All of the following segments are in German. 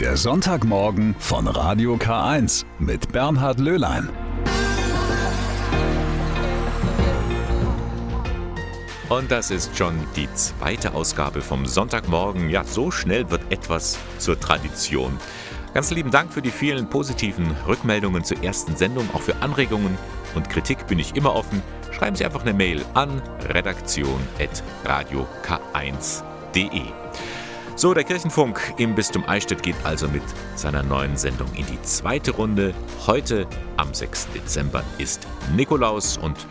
Der Sonntagmorgen von Radio K1 mit Bernhard Löhlein. Und das ist schon die zweite Ausgabe vom Sonntagmorgen. Ja, so schnell wird etwas zur Tradition. Ganz lieben Dank für die vielen positiven Rückmeldungen zur ersten Sendung. Auch für Anregungen und Kritik bin ich immer offen. Schreiben Sie einfach eine Mail an redaktion.radiok1.de. So, der Kirchenfunk im Bistum Eichstätt geht also mit seiner neuen Sendung in die zweite Runde. Heute, am 6. Dezember, ist Nikolaus und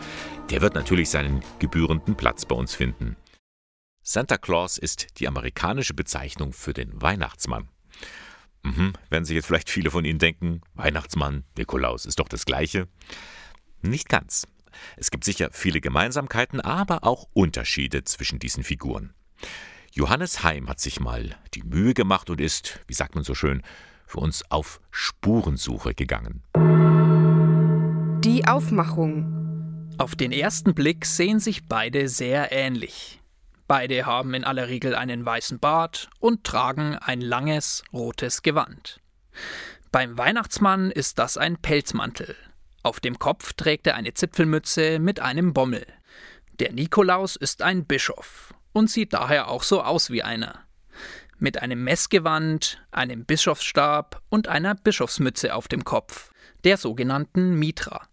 der wird natürlich seinen gebührenden Platz bei uns finden. Santa Claus ist die amerikanische Bezeichnung für den Weihnachtsmann. Mhm, werden sich jetzt vielleicht viele von Ihnen denken, Weihnachtsmann, Nikolaus ist doch das gleiche. Nicht ganz. Es gibt sicher viele Gemeinsamkeiten, aber auch Unterschiede zwischen diesen Figuren. Johannes Heim hat sich mal die Mühe gemacht und ist, wie sagt man so schön, für uns auf Spurensuche gegangen. Die Aufmachung. Auf den ersten Blick sehen sich beide sehr ähnlich. Beide haben in aller Regel einen weißen Bart und tragen ein langes rotes Gewand. Beim Weihnachtsmann ist das ein Pelzmantel. Auf dem Kopf trägt er eine Zipfelmütze mit einem Bommel. Der Nikolaus ist ein Bischof und sieht daher auch so aus wie einer. Mit einem Messgewand, einem Bischofsstab und einer Bischofsmütze auf dem Kopf, der sogenannten Mitra.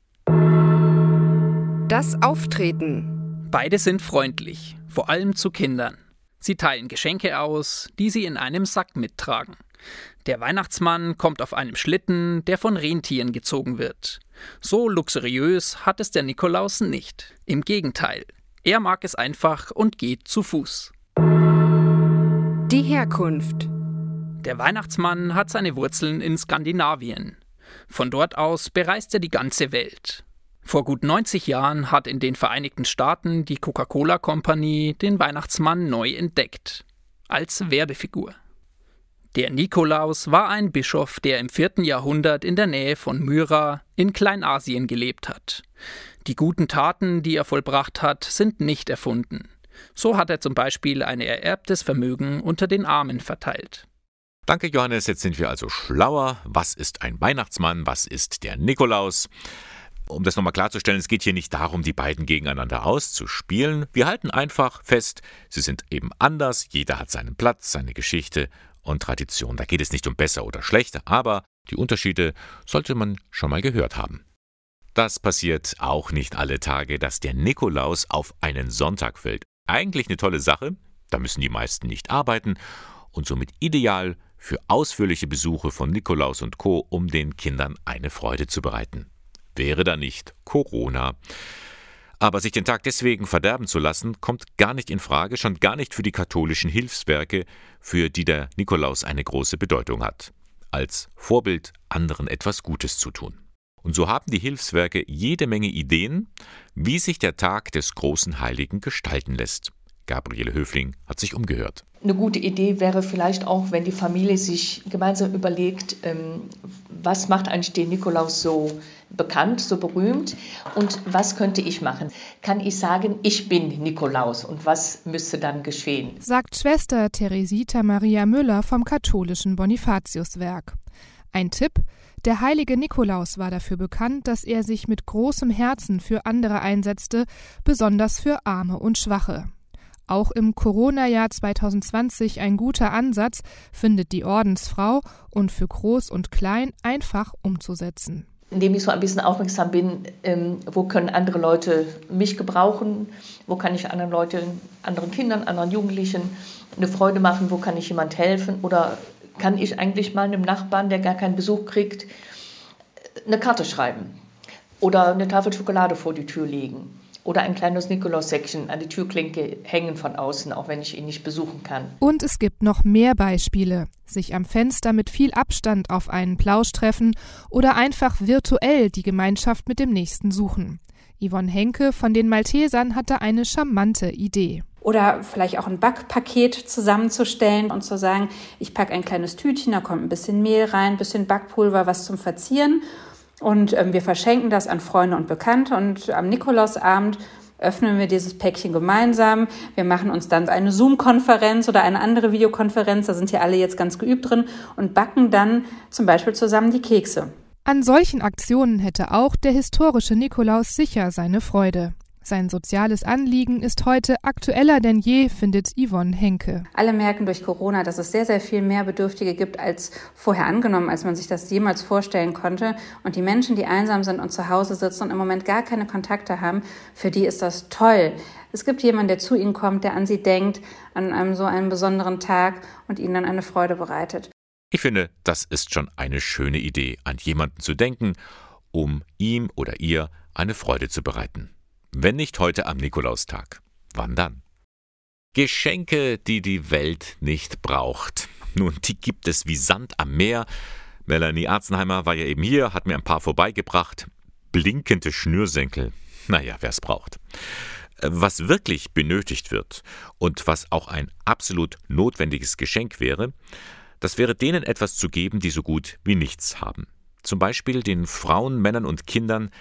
Das Auftreten. Beide sind freundlich, vor allem zu Kindern. Sie teilen Geschenke aus, die sie in einem Sack mittragen. Der Weihnachtsmann kommt auf einem Schlitten, der von Rentieren gezogen wird. So luxuriös hat es der Nikolaus nicht. Im Gegenteil, er mag es einfach und geht zu Fuß. Die Herkunft. Der Weihnachtsmann hat seine Wurzeln in Skandinavien. Von dort aus bereist er die ganze Welt. Vor gut 90 Jahren hat in den Vereinigten Staaten die Coca-Cola Company den Weihnachtsmann neu entdeckt. Als Werbefigur. Der Nikolaus war ein Bischof, der im 4. Jahrhundert in der Nähe von Myra in Kleinasien gelebt hat. Die guten Taten, die er vollbracht hat, sind nicht erfunden. So hat er zum Beispiel ein ererbtes Vermögen unter den Armen verteilt. Danke, Johannes. Jetzt sind wir also schlauer. Was ist ein Weihnachtsmann? Was ist der Nikolaus? Um das nochmal klarzustellen, es geht hier nicht darum, die beiden gegeneinander auszuspielen. Wir halten einfach fest, sie sind eben anders, jeder hat seinen Platz, seine Geschichte und Tradition. Da geht es nicht um besser oder schlechter, aber die Unterschiede sollte man schon mal gehört haben. Das passiert auch nicht alle Tage, dass der Nikolaus auf einen Sonntag fällt. Eigentlich eine tolle Sache, da müssen die meisten nicht arbeiten und somit ideal für ausführliche Besuche von Nikolaus und Co., um den Kindern eine Freude zu bereiten wäre da nicht Corona. Aber sich den Tag deswegen verderben zu lassen, kommt gar nicht in Frage, schon gar nicht für die katholischen Hilfswerke, für die der Nikolaus eine große Bedeutung hat. Als Vorbild, anderen etwas Gutes zu tun. Und so haben die Hilfswerke jede Menge Ideen, wie sich der Tag des großen Heiligen gestalten lässt. Gabriele Höfling hat sich umgehört. Eine gute Idee wäre vielleicht auch, wenn die Familie sich gemeinsam überlegt, ähm, was macht eigentlich den Nikolaus so bekannt, so berühmt und was könnte ich machen? Kann ich sagen, ich bin Nikolaus und was müsste dann geschehen? Sagt Schwester Teresita Maria Müller vom katholischen Bonifatiuswerk. Ein Tipp, der heilige Nikolaus war dafür bekannt, dass er sich mit großem Herzen für andere einsetzte, besonders für Arme und Schwache. Auch im Corona-Jahr 2020 ein guter Ansatz, findet die Ordensfrau und für Groß und Klein einfach umzusetzen. Indem ich so ein bisschen aufmerksam bin, ähm, wo können andere Leute mich gebrauchen, wo kann ich anderen Leuten, anderen Kindern, anderen Jugendlichen eine Freude machen, wo kann ich jemand helfen oder kann ich eigentlich mal einem Nachbarn, der gar keinen Besuch kriegt, eine Karte schreiben oder eine Tafel Schokolade vor die Tür legen oder ein kleines Nikolaussäckchen an die Türklinke hängen von außen, auch wenn ich ihn nicht besuchen kann. Und es gibt noch mehr Beispiele. Sich am Fenster mit viel Abstand auf einen Plausch treffen oder einfach virtuell die Gemeinschaft mit dem Nächsten suchen. Yvonne Henke von den Maltesern hatte eine charmante Idee oder vielleicht auch ein Backpaket zusammenzustellen und zu sagen, ich packe ein kleines Tütchen, da kommt ein bisschen Mehl rein, ein bisschen Backpulver, was zum Verzieren und ähm, wir verschenken das an Freunde und Bekannte. Und am Nikolausabend öffnen wir dieses Päckchen gemeinsam. Wir machen uns dann eine Zoom-Konferenz oder eine andere Videokonferenz, da sind ja alle jetzt ganz geübt drin, und backen dann zum Beispiel zusammen die Kekse. An solchen Aktionen hätte auch der historische Nikolaus sicher seine Freude. Sein soziales Anliegen ist heute aktueller denn je, findet Yvonne Henke. Alle merken durch Corona, dass es sehr, sehr viel mehr Bedürftige gibt als vorher angenommen, als man sich das jemals vorstellen konnte. Und die Menschen, die einsam sind und zu Hause sitzen und im Moment gar keine Kontakte haben, für die ist das toll. Es gibt jemanden, der zu ihnen kommt, der an sie denkt, an einem so einen besonderen Tag und ihnen dann eine Freude bereitet. Ich finde, das ist schon eine schöne Idee, an jemanden zu denken, um ihm oder ihr eine Freude zu bereiten. Wenn nicht heute am Nikolaustag, wann dann? Geschenke, die die Welt nicht braucht. Nun, die gibt es wie Sand am Meer. Melanie Arzenheimer war ja eben hier, hat mir ein paar vorbeigebracht. Blinkende Schnürsenkel. Naja, wer es braucht. Was wirklich benötigt wird und was auch ein absolut notwendiges Geschenk wäre, das wäre denen etwas zu geben, die so gut wie nichts haben. Zum Beispiel den Frauen, Männern und Kindern,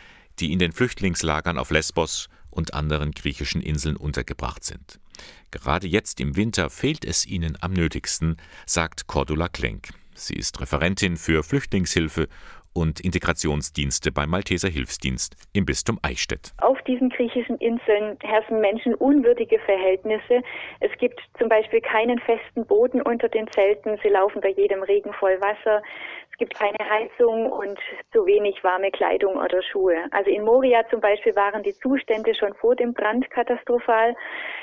die in den Flüchtlingslagern auf Lesbos und anderen griechischen Inseln untergebracht sind. Gerade jetzt im Winter fehlt es ihnen am nötigsten, sagt Cordula Klenk. Sie ist Referentin für Flüchtlingshilfe und Integrationsdienste beim Malteser Hilfsdienst im Bistum Eichstätt. Auf diesen griechischen Inseln herrschen Menschen unwürdige Verhältnisse. Es gibt zum Beispiel keinen festen Boden unter den Zelten. Sie laufen bei jedem Regen voll Wasser. Es gibt keine Heizung und zu wenig warme Kleidung oder Schuhe. Also in Moria zum Beispiel waren die Zustände schon vor dem Brand katastrophal.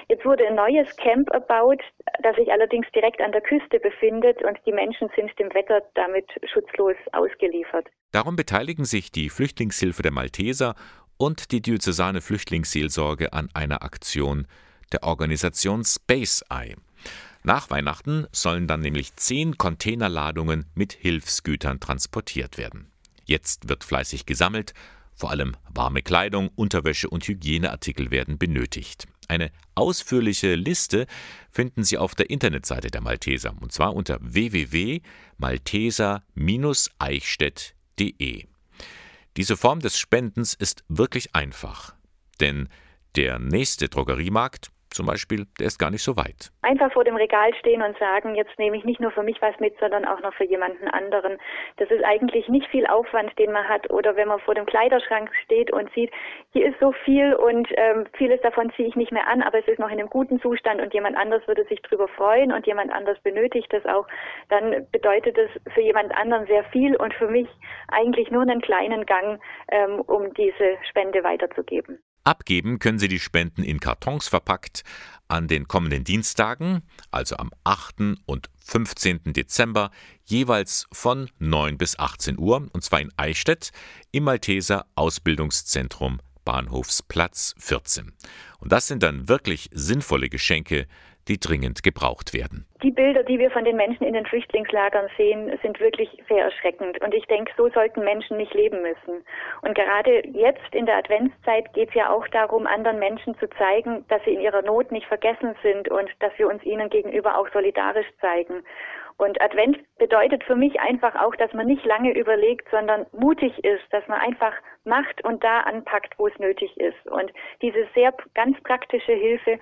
Jetzt wurde ein neues Camp erbaut, das sich allerdings direkt an der Küste befindet und die Menschen sind dem Wetter damit schutzlos ausgeliefert. Darum beteiligen sich die Flüchtlingshilfe der Malteser und die diözesane Flüchtlingsseelsorge an einer Aktion der Organisation Space Eye. Nach Weihnachten sollen dann nämlich zehn Containerladungen mit Hilfsgütern transportiert werden. Jetzt wird fleißig gesammelt, vor allem warme Kleidung, Unterwäsche und Hygieneartikel werden benötigt. Eine ausführliche Liste finden Sie auf der Internetseite der Malteser, und zwar unter www.malteser-eichstätt.de. Diese Form des Spendens ist wirklich einfach, denn der nächste Drogeriemarkt zum Beispiel, der ist gar nicht so weit. Einfach vor dem Regal stehen und sagen, jetzt nehme ich nicht nur für mich was mit, sondern auch noch für jemanden anderen. Das ist eigentlich nicht viel Aufwand, den man hat. Oder wenn man vor dem Kleiderschrank steht und sieht, hier ist so viel und ähm, vieles davon ziehe ich nicht mehr an, aber es ist noch in einem guten Zustand und jemand anders würde sich darüber freuen und jemand anders benötigt das auch, dann bedeutet es für jemand anderen sehr viel und für mich eigentlich nur einen kleinen Gang, ähm, um diese Spende weiterzugeben. Abgeben können Sie die Spenden in Kartons verpackt an den kommenden Dienstagen, also am 8. und 15. Dezember, jeweils von 9 bis 18 Uhr, und zwar in Eichstätt im Malteser Ausbildungszentrum Bahnhofsplatz 14. Und das sind dann wirklich sinnvolle Geschenke, die dringend gebraucht werden. Die Bilder, die wir von den Menschen in den Flüchtlingslagern sehen, sind wirklich sehr erschreckend. Und ich denke, so sollten Menschen nicht leben müssen. Und gerade jetzt in der Adventszeit geht es ja auch darum, anderen Menschen zu zeigen, dass sie in ihrer Not nicht vergessen sind und dass wir uns ihnen gegenüber auch solidarisch zeigen. Und Advent bedeutet für mich einfach auch, dass man nicht lange überlegt, sondern mutig ist, dass man einfach macht und da anpackt, wo es nötig ist. Und diese sehr ganz praktische Hilfe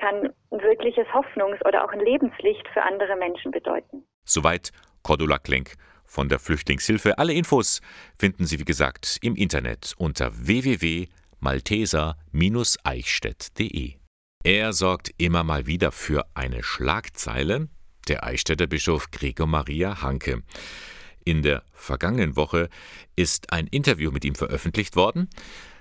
kann ein wirkliches Hoffnungs- oder auch ein Lebenslicht für andere Menschen bedeuten. Soweit Cordula Klenk von der Flüchtlingshilfe. Alle Infos finden Sie, wie gesagt, im Internet unter www.malteser-eichstätt.de. Er sorgt immer mal wieder für eine Schlagzeile, der Eichstätter Bischof Gregor Maria Hanke. In der vergangenen Woche ist ein Interview mit ihm veröffentlicht worden.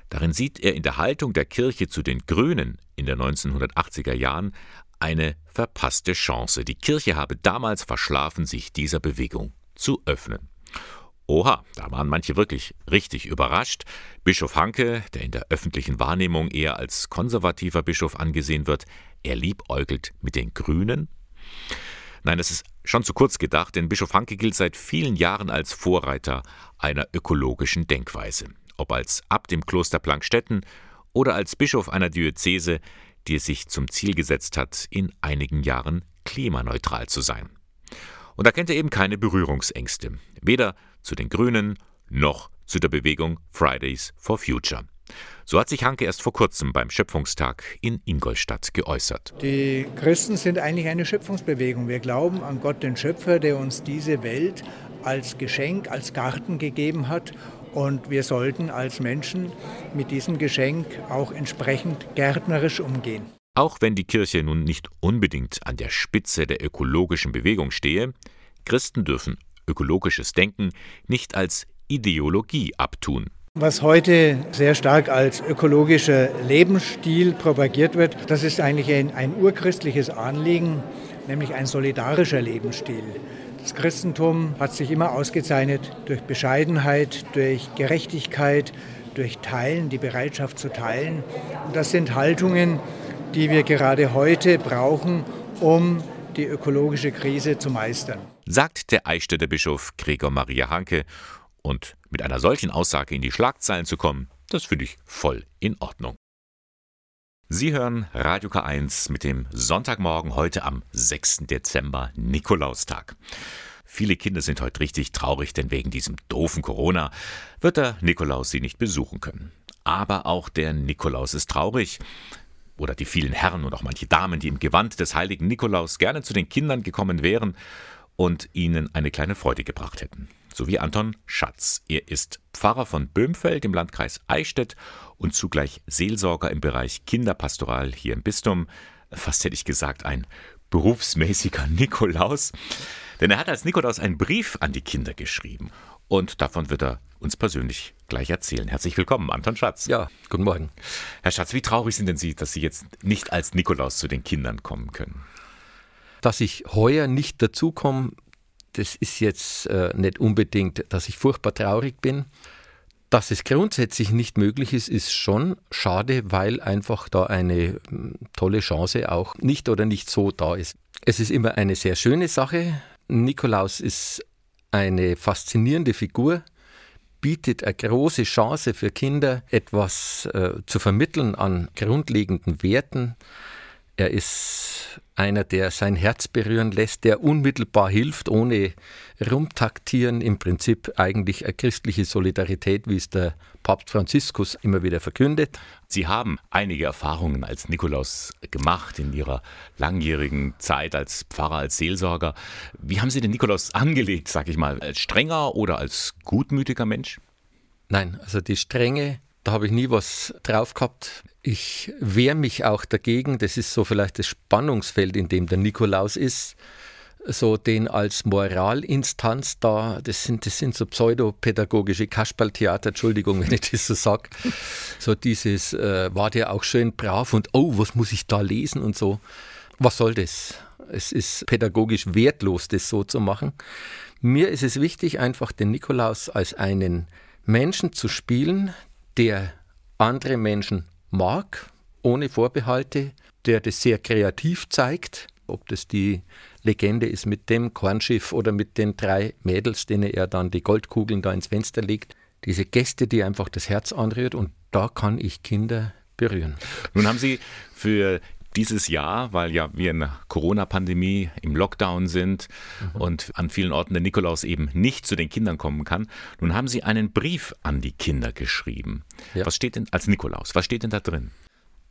Darin sieht er in der Haltung der Kirche zu den Grünen in den 1980er Jahren eine verpasste Chance. Die Kirche habe damals verschlafen, sich dieser Bewegung zu öffnen. Oha, da waren manche wirklich richtig überrascht. Bischof Hanke, der in der öffentlichen Wahrnehmung eher als konservativer Bischof angesehen wird, er liebäugelt mit den Grünen. Nein, das ist schon zu kurz gedacht, denn Bischof Hanke gilt seit vielen Jahren als Vorreiter einer ökologischen Denkweise ob als Abt im Kloster Plankstetten oder als Bischof einer Diözese, die es sich zum Ziel gesetzt hat, in einigen Jahren klimaneutral zu sein. Und da kennt er eben keine Berührungsängste, weder zu den Grünen noch zu der Bewegung Fridays for Future. So hat sich Hanke erst vor kurzem beim Schöpfungstag in Ingolstadt geäußert. Die Christen sind eigentlich eine Schöpfungsbewegung. Wir glauben an Gott, den Schöpfer, der uns diese Welt als Geschenk, als Garten gegeben hat. Und wir sollten als Menschen mit diesem Geschenk auch entsprechend gärtnerisch umgehen. Auch wenn die Kirche nun nicht unbedingt an der Spitze der ökologischen Bewegung stehe, Christen dürfen ökologisches Denken nicht als Ideologie abtun. Was heute sehr stark als ökologischer Lebensstil propagiert wird, das ist eigentlich ein, ein urchristliches Anliegen, nämlich ein solidarischer Lebensstil. Das Christentum hat sich immer ausgezeichnet durch Bescheidenheit, durch Gerechtigkeit, durch Teilen, die Bereitschaft zu teilen. Und das sind Haltungen, die wir gerade heute brauchen, um die ökologische Krise zu meistern. Sagt der Eichstätter Bischof Gregor Maria Hanke und mit einer solchen Aussage in die Schlagzeilen zu kommen, das finde ich voll in Ordnung. Sie hören Radio K1 mit dem Sonntagmorgen heute am 6. Dezember, Nikolaustag. Viele Kinder sind heute richtig traurig, denn wegen diesem doofen Corona wird der Nikolaus sie nicht besuchen können. Aber auch der Nikolaus ist traurig. Oder die vielen Herren und auch manche Damen, die im Gewand des heiligen Nikolaus gerne zu den Kindern gekommen wären und ihnen eine kleine Freude gebracht hätten sowie Anton Schatz. Er ist Pfarrer von Böhmfeld im Landkreis Eichstätt und zugleich Seelsorger im Bereich Kinderpastoral hier im Bistum. Fast hätte ich gesagt, ein berufsmäßiger Nikolaus. Denn er hat als Nikolaus einen Brief an die Kinder geschrieben. Und davon wird er uns persönlich gleich erzählen. Herzlich willkommen, Anton Schatz. Ja, guten Morgen. Herr Schatz, wie traurig sind denn Sie, dass Sie jetzt nicht als Nikolaus zu den Kindern kommen können? Dass ich heuer nicht dazukomme, das ist jetzt äh, nicht unbedingt, dass ich furchtbar traurig bin. Dass es grundsätzlich nicht möglich ist, ist schon schade, weil einfach da eine hm, tolle Chance auch nicht oder nicht so da ist. Es ist immer eine sehr schöne Sache. Nikolaus ist eine faszinierende Figur, bietet eine große Chance für Kinder, etwas äh, zu vermitteln an grundlegenden Werten. Er ist einer, der sein Herz berühren lässt, der unmittelbar hilft, ohne rumtaktieren. Im Prinzip eigentlich eine christliche Solidarität, wie es der Papst Franziskus immer wieder verkündet. Sie haben einige Erfahrungen als Nikolaus gemacht in Ihrer langjährigen Zeit als Pfarrer, als Seelsorger. Wie haben Sie den Nikolaus angelegt, sag ich mal, als strenger oder als gutmütiger Mensch? Nein, also die Strenge da habe ich nie was drauf gehabt. Ich wehre mich auch dagegen, das ist so vielleicht das Spannungsfeld, in dem der Nikolaus ist, so den als Moralinstanz da, das sind, das sind so pseudopädagogische Kasperltheater, Entschuldigung, wenn ich das so sage. So dieses, äh, war der auch schön brav und oh, was muss ich da lesen und so. Was soll das? Es ist pädagogisch wertlos, das so zu machen. Mir ist es wichtig, einfach den Nikolaus als einen Menschen zu spielen, der andere Menschen mag, ohne Vorbehalte, der das sehr kreativ zeigt, ob das die Legende ist mit dem Kornschiff oder mit den drei Mädels, denen er dann die Goldkugeln da ins Fenster legt. Diese Gäste, die einfach das Herz anrührt und da kann ich Kinder berühren. Nun haben Sie für dieses Jahr, weil ja wir in der Corona-Pandemie im Lockdown sind mhm. und an vielen Orten der Nikolaus eben nicht zu den Kindern kommen kann. Nun haben Sie einen Brief an die Kinder geschrieben. Ja. Was steht denn als Nikolaus? Was steht denn da drin?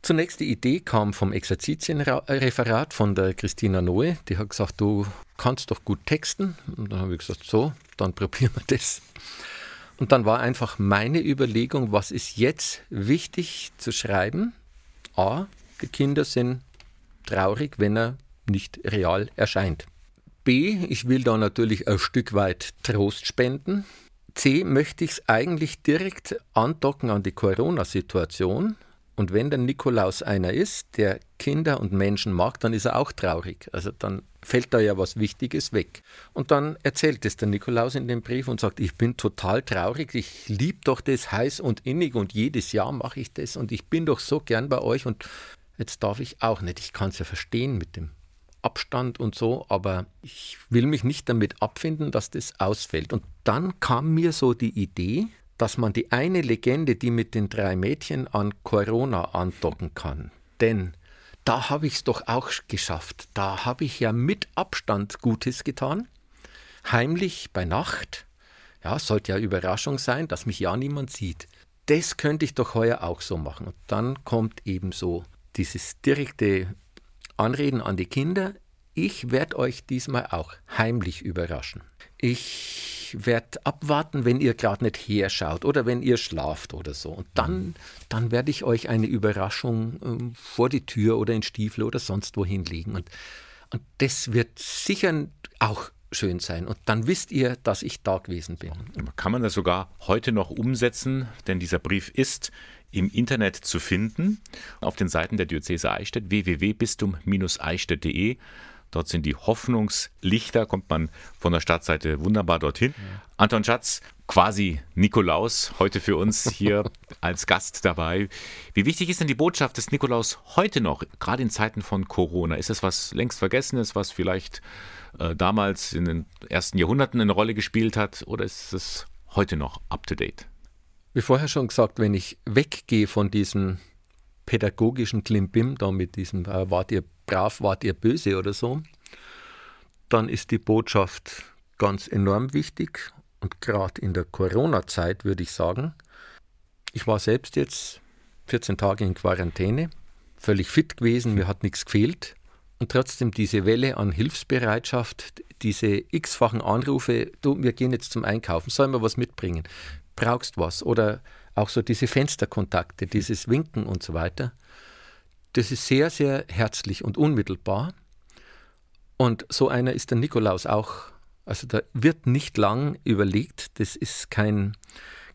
Zunächst die Idee kam vom Exerzitienreferat von der Christina Noe. Die hat gesagt, du kannst doch gut texten. Und dann habe ich gesagt, so, dann probieren wir das. Und dann war einfach meine Überlegung, was ist jetzt wichtig zu schreiben? A, die Kinder sind traurig, wenn er nicht real erscheint. B, ich will da natürlich ein Stück weit Trost spenden. C, möchte ich es eigentlich direkt andocken an die Corona-Situation. Und wenn der Nikolaus einer ist, der Kinder und Menschen mag, dann ist er auch traurig. Also dann fällt da ja was Wichtiges weg. Und dann erzählt es der Nikolaus in dem Brief und sagt, ich bin total traurig, ich liebe doch das heiß und innig und jedes Jahr mache ich das und ich bin doch so gern bei euch und Jetzt darf ich auch nicht. Ich kann es ja verstehen mit dem Abstand und so, aber ich will mich nicht damit abfinden, dass das ausfällt. Und dann kam mir so die Idee, dass man die eine Legende, die mit den drei Mädchen an Corona andocken kann. Denn da habe ich es doch auch geschafft. Da habe ich ja mit Abstand Gutes getan. Heimlich bei Nacht. Ja, sollte ja Überraschung sein, dass mich ja niemand sieht. das könnte ich doch heuer auch so machen. Und dann kommt eben so dieses direkte Anreden an die Kinder. Ich werde euch diesmal auch heimlich überraschen. Ich werde abwarten, wenn ihr gerade nicht herschaut oder wenn ihr schlaft oder so. Und dann, dann werde ich euch eine Überraschung ähm, vor die Tür oder in Stiefel oder sonst wohin legen. Und, und das wird sicher auch schön sein. Und dann wisst ihr, dass ich da gewesen bin. Kann man das sogar heute noch umsetzen? Denn dieser Brief ist im Internet zu finden auf den Seiten der Diözese Eichstätt www.bistum-eichstätt.de. Dort sind die Hoffnungslichter, kommt man von der Stadtseite wunderbar dorthin. Ja. Anton Schatz, quasi Nikolaus, heute für uns hier als Gast dabei. Wie wichtig ist denn die Botschaft des Nikolaus heute noch, gerade in Zeiten von Corona? Ist das was längst Vergessenes, was vielleicht äh, damals in den ersten Jahrhunderten eine Rolle gespielt hat, oder ist es heute noch up-to-date? Wie vorher schon gesagt, wenn ich weggehe von diesem pädagogischen Klimbim, da mit diesem äh, wart ihr brav, wart ihr böse oder so, dann ist die Botschaft ganz enorm wichtig und gerade in der Corona-Zeit würde ich sagen, ich war selbst jetzt 14 Tage in Quarantäne, völlig fit gewesen, mir hat nichts gefehlt und trotzdem diese Welle an Hilfsbereitschaft, diese x-fachen Anrufe, du, wir gehen jetzt zum Einkaufen, sollen wir was mitbringen? Brauchst was? Oder auch so diese Fensterkontakte, dieses Winken und so weiter. Das ist sehr, sehr herzlich und unmittelbar. Und so einer ist der Nikolaus auch. Also da wird nicht lang überlegt, das ist kein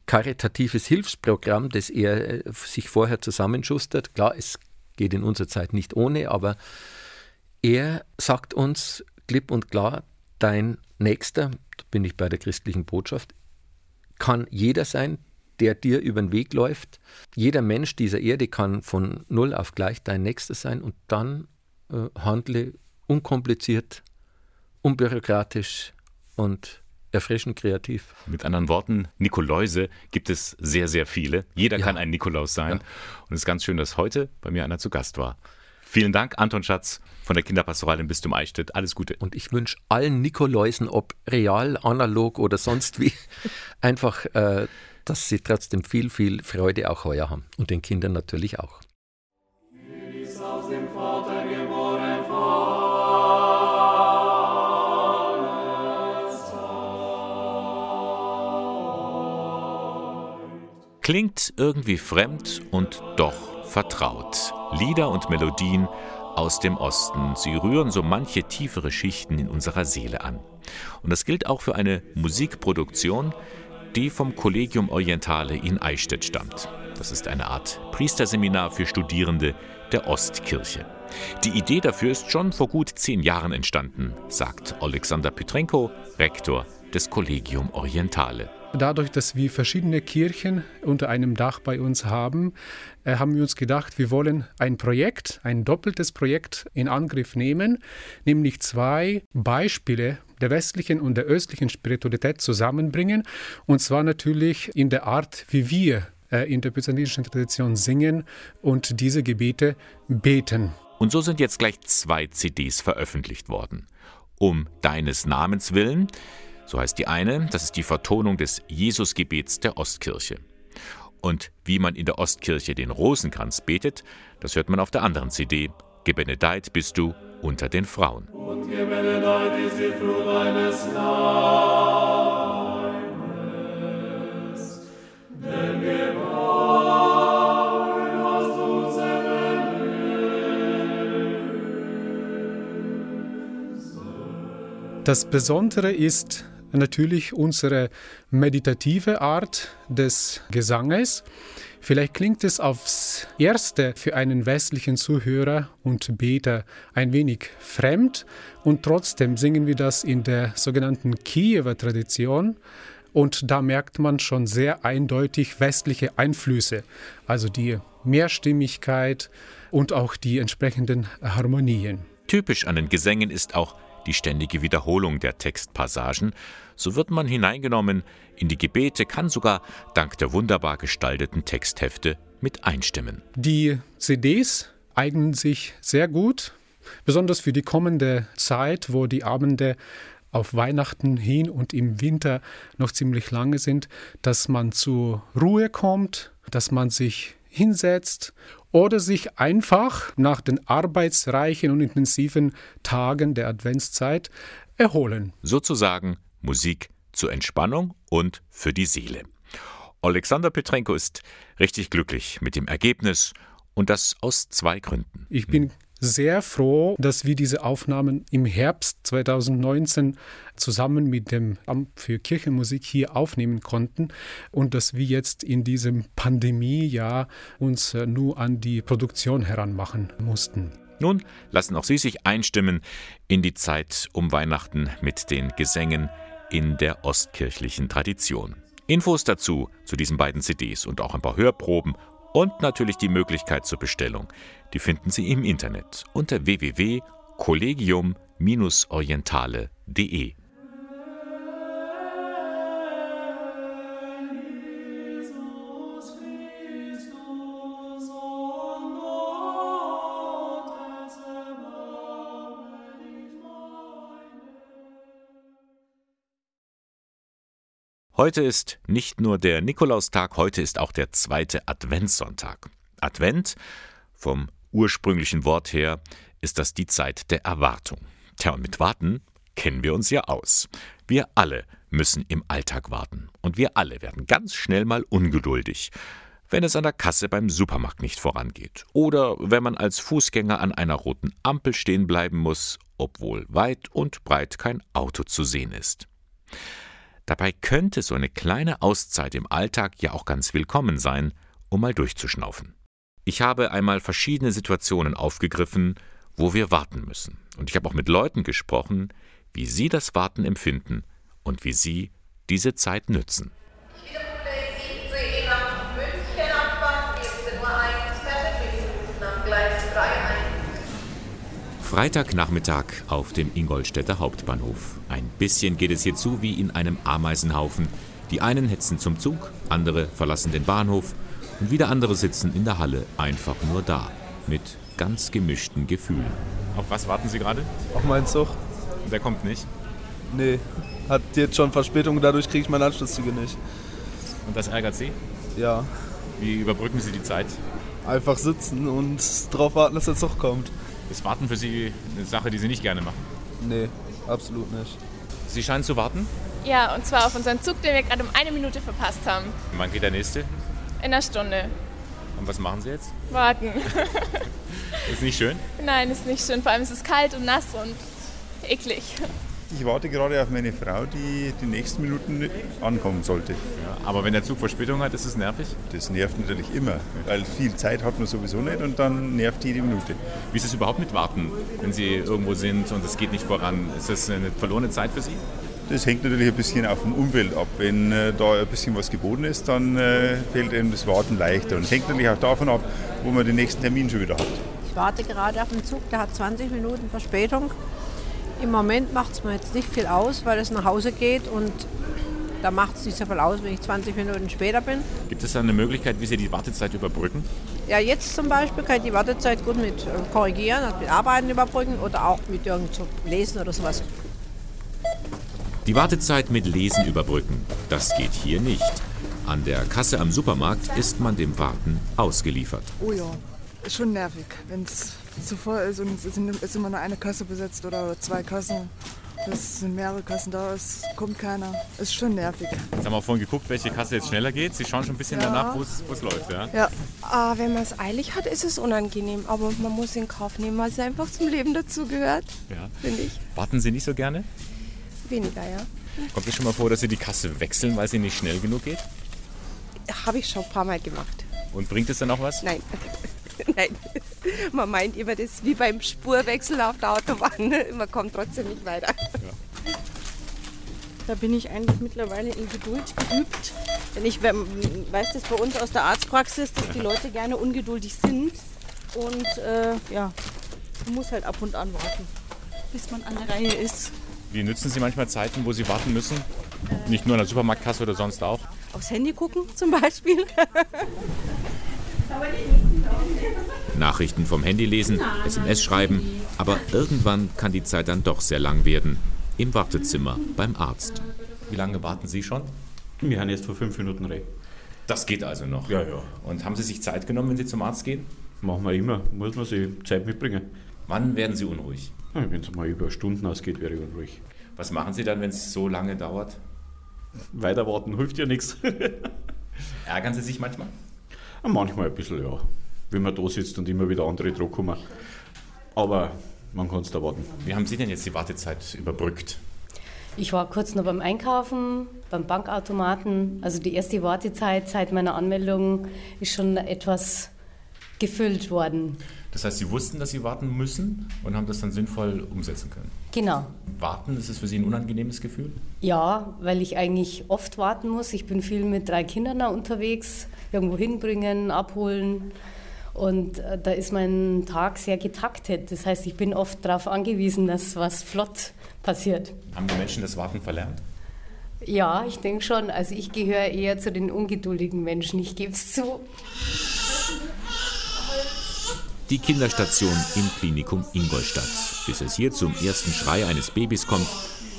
karitatives Hilfsprogramm, das er äh, sich vorher zusammenschustert. Klar, es geht in unserer Zeit nicht ohne, aber er sagt uns klipp und klar, dein Nächster, da bin ich bei der christlichen Botschaft, kann jeder sein, der dir über den Weg läuft. Jeder Mensch dieser Erde kann von null auf gleich dein Nächster sein und dann äh, handle unkompliziert, unbürokratisch und erfrischend kreativ. Mit anderen Worten, Nikoläuse gibt es sehr, sehr viele. Jeder ja. kann ein Nikolaus sein. Ja. Und es ist ganz schön, dass heute bei mir einer zu Gast war. Vielen Dank, Anton Schatz von der Kinderpastoral im Bistum Eichstätt. Alles Gute. Und ich wünsche allen Nikoläusen, ob real, analog oder sonst wie, einfach, äh, dass sie trotzdem viel, viel Freude auch heuer haben. Und den Kindern natürlich auch. Klingt irgendwie fremd und doch vertraut. Lieder und Melodien aus dem Osten. Sie rühren so manche tiefere Schichten in unserer Seele an. Und das gilt auch für eine Musikproduktion, die vom Collegium Orientale in Eichstätt stammt. Das ist eine Art Priesterseminar für Studierende der Ostkirche. Die Idee dafür ist schon vor gut zehn Jahren entstanden, sagt Alexander Petrenko, Rektor des Collegium Orientale. Dadurch, dass wir verschiedene Kirchen unter einem Dach bei uns haben, äh, haben wir uns gedacht, wir wollen ein Projekt, ein doppeltes Projekt in Angriff nehmen, nämlich zwei Beispiele der westlichen und der östlichen Spiritualität zusammenbringen. Und zwar natürlich in der Art, wie wir äh, in der byzantinischen Tradition singen und diese Gebete beten. Und so sind jetzt gleich zwei CDs veröffentlicht worden. Um deines Namens willen so heißt die eine, das ist die Vertonung des Jesusgebets der Ostkirche. Und wie man in der Ostkirche den Rosenkranz betet, das hört man auf der anderen CD. Gebenedeit bist du unter den Frauen. Das Besondere ist, natürlich unsere meditative Art des Gesanges. Vielleicht klingt es aufs erste für einen westlichen Zuhörer und Beter ein wenig fremd. Und trotzdem singen wir das in der sogenannten Kiewer Tradition. Und da merkt man schon sehr eindeutig westliche Einflüsse, also die Mehrstimmigkeit und auch die entsprechenden Harmonien. Typisch an den Gesängen ist auch die ständige Wiederholung der Textpassagen, so wird man hineingenommen in die Gebete, kann sogar dank der wunderbar gestalteten Texthefte mit einstimmen. Die CDs eignen sich sehr gut, besonders für die kommende Zeit, wo die Abende auf Weihnachten hin und im Winter noch ziemlich lange sind, dass man zur Ruhe kommt, dass man sich hinsetzt oder sich einfach nach den arbeitsreichen und intensiven Tagen der Adventszeit erholen. Sozusagen Musik zur Entspannung und für die Seele. Alexander Petrenko ist richtig glücklich mit dem Ergebnis und das aus zwei Gründen. Ich bin sehr froh, dass wir diese Aufnahmen im Herbst 2019 zusammen mit dem Amt für Kirchenmusik hier aufnehmen konnten und dass wir jetzt in diesem Pandemiejahr uns äh, nur an die Produktion heranmachen mussten. Nun lassen auch Sie sich einstimmen in die Zeit um Weihnachten mit den Gesängen in der ostkirchlichen Tradition. Infos dazu zu diesen beiden CDs und auch ein paar Hörproben und natürlich die Möglichkeit zur Bestellung. Die finden Sie im Internet unter www.collegium-orientale.de. Heute ist nicht nur der Nikolaustag, heute ist auch der zweite Adventssonntag. Advent, vom ursprünglichen Wort her, ist das die Zeit der Erwartung. Tja, und mit Warten kennen wir uns ja aus. Wir alle müssen im Alltag warten. Und wir alle werden ganz schnell mal ungeduldig, wenn es an der Kasse beim Supermarkt nicht vorangeht. Oder wenn man als Fußgänger an einer roten Ampel stehen bleiben muss, obwohl weit und breit kein Auto zu sehen ist. Dabei könnte so eine kleine Auszeit im Alltag ja auch ganz willkommen sein, um mal durchzuschnaufen. Ich habe einmal verschiedene Situationen aufgegriffen, wo wir warten müssen. Und ich habe auch mit Leuten gesprochen, wie sie das Warten empfinden und wie sie diese Zeit nützen. Freitagnachmittag auf dem Ingolstädter Hauptbahnhof. Ein bisschen geht es hier zu wie in einem Ameisenhaufen. Die einen hetzen zum Zug, andere verlassen den Bahnhof und wieder andere sitzen in der Halle einfach nur da. Mit ganz gemischten Gefühlen. Auf was warten Sie gerade? Auf meinen Zug. Der kommt nicht? Nee, hat jetzt schon Verspätung, dadurch kriege ich meine Anschlusszüge nicht. Und das ärgert Sie? Ja. Wie überbrücken Sie die Zeit? Einfach sitzen und darauf warten, dass der Zug kommt. Ist Warten für Sie eine Sache, die Sie nicht gerne machen? Nee, absolut nicht. Sie scheinen zu warten? Ja, und zwar auf unseren Zug, den wir gerade um eine Minute verpasst haben. Und wann geht der nächste? In einer Stunde. Und was machen Sie jetzt? Warten. ist nicht schön? Nein, ist nicht schön. Vor allem ist es kalt und nass und eklig. Ich warte gerade auf meine Frau, die die nächsten Minuten ankommen sollte. Ja, aber wenn der Zug Verspätung hat, ist es nervig? Das nervt natürlich immer, weil viel Zeit hat man sowieso nicht und dann nervt jede Minute. Wie ist es überhaupt mit Warten, wenn Sie irgendwo sind und es geht nicht voran? Ist das eine verlorene Zeit für Sie? Das hängt natürlich ein bisschen auf dem Umfeld ab. Wenn äh, da ein bisschen was geboten ist, dann äh, fällt einem das Warten leichter. Und es hängt natürlich auch davon ab, wo man den nächsten Termin schon wieder hat. Ich warte gerade auf den Zug, der hat 20 Minuten Verspätung. Im Moment macht es mir jetzt nicht viel aus, weil es nach Hause geht und da macht es nicht so viel aus, wenn ich 20 Minuten später bin. Gibt es da eine Möglichkeit, wie Sie die Wartezeit überbrücken? Ja, jetzt zum Beispiel kann ich die Wartezeit gut mit äh, korrigieren, also mit Arbeiten überbrücken oder auch mit irgend so Lesen oder sowas. Die Wartezeit mit Lesen überbrücken, das geht hier nicht. An der Kasse am Supermarkt ist man dem Warten ausgeliefert. Oh ja, ist schon nervig, wenn es zu voll ist und es ist immer nur eine Kasse besetzt oder zwei Kassen. Es sind mehrere Kassen da, es kommt keiner. Ist schon nervig. Jetzt haben wir vorhin geguckt, welche Kasse jetzt schneller geht. Sie schauen schon ein bisschen Ja. danach, wo es läuft. Ja? Ja. Ah, wenn man es eilig hat, ist es unangenehm. Aber man muss in Kauf nehmen, weil es einfach zum Leben dazugehört, Ja. finde ich. Warten Sie nicht so gerne? Weniger, ja. Kommt es schon mal vor, dass Sie die Kasse wechseln, weil sie nicht schnell genug geht? Habe ich schon ein paar Mal gemacht. Und bringt es dann auch was? Nein. Nein. Man meint immer, das ist wie beim Spurwechsel auf der Autobahn. Man kommt trotzdem nicht weiter. Da bin ich eigentlich mittlerweile in Geduld geübt. Denn ich we- weiß das bei uns aus der Arztpraxis, dass die Leute gerne ungeduldig sind. Und äh, ja, man muss halt ab und an warten, bis man an der Reihe ist. Wie nützen Sie manchmal Zeiten, wo Sie warten müssen? Nicht nur an der Supermarktkasse oder sonst auch? Aufs Handy gucken zum Beispiel. Nachrichten vom Handy lesen, SMS schreiben, aber irgendwann kann die Zeit dann doch sehr lang werden. im Wartezimmer beim Arzt. Wie lange warten Sie schon? Wir haben jetzt vor fünf Minuten rein. Das geht also noch. Ja, ja. Und haben Sie sich Zeit genommen, wenn Sie zum Arzt gehen? Machen wir immer. Muss man sich Zeit mitbringen. Wann werden Sie unruhig? Ja, wenn es mal über Stunden ausgeht, wäre ich unruhig. Was machen Sie dann, wenn es so lange dauert? Weiter warten hilft ja nichts. Ärgern Sie sich manchmal? Manchmal ein bisschen, ja. Wenn man da sitzt und immer wieder andere Druck kommen. Aber man kann es da warten. Wie haben Sie denn jetzt die Wartezeit überbrückt? Ich war kurz noch beim Einkaufen, beim Bankautomaten. Also die erste Wartezeit seit meiner Anmeldung ist schon etwas gefüllt worden. Das heißt, Sie wussten, dass Sie warten müssen und haben das dann sinnvoll umsetzen können? Genau. Warten, ist es für Sie ein unangenehmes Gefühl? Ja, weil ich eigentlich oft warten muss. Ich bin viel mit drei Kindern da unterwegs, irgendwo hinbringen, abholen. Und äh, da ist mein Tag sehr getaktet. Das heißt, ich bin oft darauf angewiesen, dass was flott passiert. Haben die Menschen das Warten verlernt? Ja, ich denke schon. Also ich gehöre eher zu den ungeduldigen Menschen, ich gebe es zu. Die Kinderstation im Klinikum Ingolstadt. Bis es hier zum ersten Schrei eines Babys kommt,